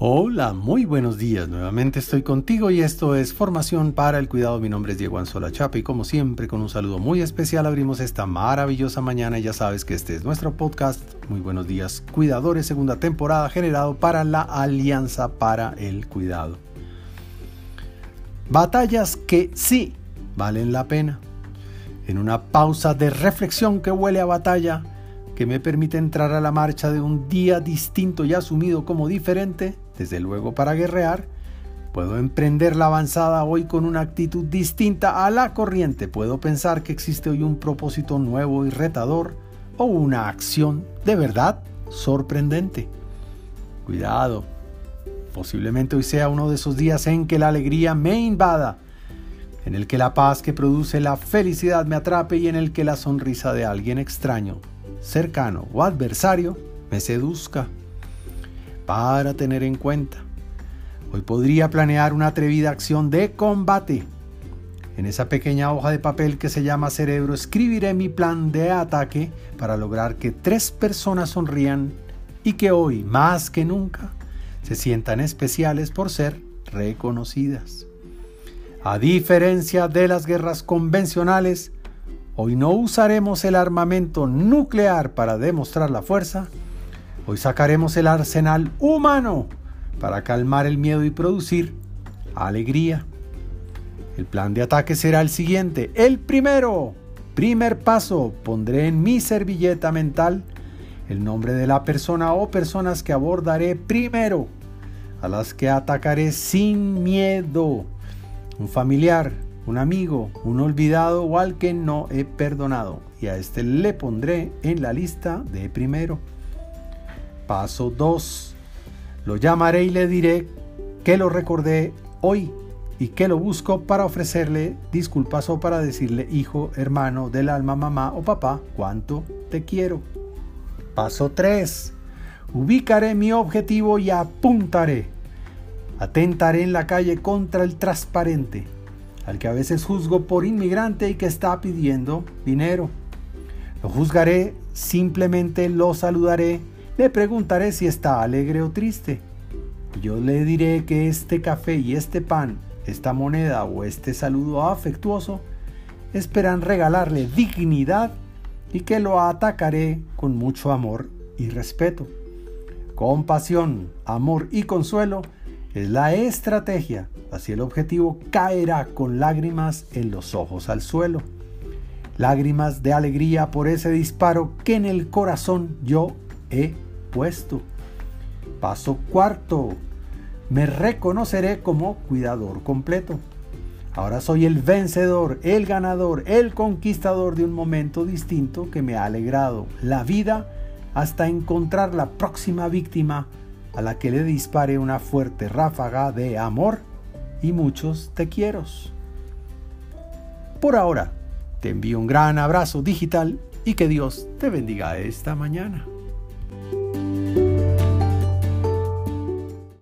Hola, muy buenos días. Nuevamente estoy contigo y esto es Formación para el Cuidado. Mi nombre es Diego Anzola Chapa y como siempre con un saludo muy especial abrimos esta maravillosa mañana ya sabes que este es nuestro podcast. Muy buenos días, cuidadores, segunda temporada generado para la Alianza para el Cuidado. Batallas que sí valen la pena. En una pausa de reflexión que huele a batalla, que me permite entrar a la marcha de un día distinto y asumido como diferente, desde luego para guerrear, puedo emprender la avanzada hoy con una actitud distinta a la corriente, puedo pensar que existe hoy un propósito nuevo y retador o una acción de verdad sorprendente. Cuidado, posiblemente hoy sea uno de esos días en que la alegría me invada, en el que la paz que produce la felicidad me atrape y en el que la sonrisa de alguien extraño cercano o adversario me seduzca. Para tener en cuenta, hoy podría planear una atrevida acción de combate. En esa pequeña hoja de papel que se llama cerebro escribiré mi plan de ataque para lograr que tres personas sonrían y que hoy, más que nunca, se sientan especiales por ser reconocidas. A diferencia de las guerras convencionales, Hoy no usaremos el armamento nuclear para demostrar la fuerza. Hoy sacaremos el arsenal humano para calmar el miedo y producir alegría. El plan de ataque será el siguiente. El primero, primer paso, pondré en mi servilleta mental el nombre de la persona o personas que abordaré primero, a las que atacaré sin miedo. Un familiar, un amigo, un olvidado o al que no he perdonado, y a este le pondré en la lista de primero. Paso 2. Lo llamaré y le diré que lo recordé hoy y que lo busco para ofrecerle disculpas o para decirle, hijo, hermano del alma, mamá o papá, cuánto te quiero. Paso 3. Ubicaré mi objetivo y apuntaré. Atentaré en la calle contra el transparente al que a veces juzgo por inmigrante y que está pidiendo dinero. Lo juzgaré, simplemente lo saludaré, le preguntaré si está alegre o triste. Yo le diré que este café y este pan, esta moneda o este saludo afectuoso esperan regalarle dignidad y que lo atacaré con mucho amor y respeto. Compasión, amor y consuelo es la estrategia, así el objetivo caerá con lágrimas en los ojos al suelo. Lágrimas de alegría por ese disparo que en el corazón yo he puesto. Paso cuarto. Me reconoceré como cuidador completo. Ahora soy el vencedor, el ganador, el conquistador de un momento distinto que me ha alegrado la vida hasta encontrar la próxima víctima a la que le dispare una fuerte ráfaga de amor y muchos te quiero. Por ahora, te envío un gran abrazo digital y que Dios te bendiga esta mañana.